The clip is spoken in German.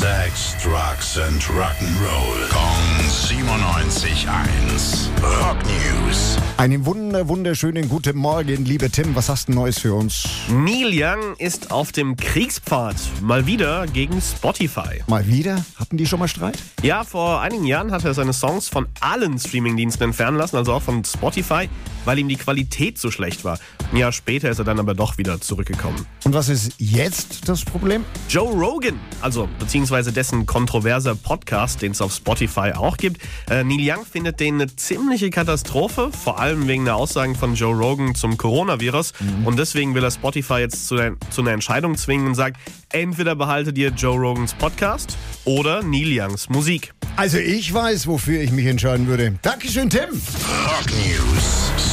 Sex, Drugs and Rock'n'Roll. Kong 97.1. Rock News. Einen wunder, wunderschönen guten Morgen, liebe Tim. Was hast du Neues für uns? Neil Young ist auf dem Kriegspfad. Mal wieder gegen Spotify. Mal wieder? Hatten die schon mal Streit? Ja, vor einigen Jahren hat er seine Songs von allen Streamingdiensten entfernen lassen, also auch von Spotify, weil ihm die Qualität so schlecht war. Ein Jahr später ist er dann aber doch wieder zurückgekommen. Und was ist jetzt das Problem? Joe Rogan, also beziehungsweise dessen kontroverser Podcast, den es auf Spotify auch gibt. Äh, Neil Young findet den eine ziemliche Katastrophe, vor allem wegen der Aussagen von Joe Rogan zum Coronavirus. Und deswegen will er Spotify jetzt zu, der, zu einer Entscheidung zwingen und sagt, entweder behaltet ihr Joe Rogans Podcast oder Neil Youngs Musik. Also ich weiß, wofür ich mich entscheiden würde. Dankeschön, Tim. Rock News.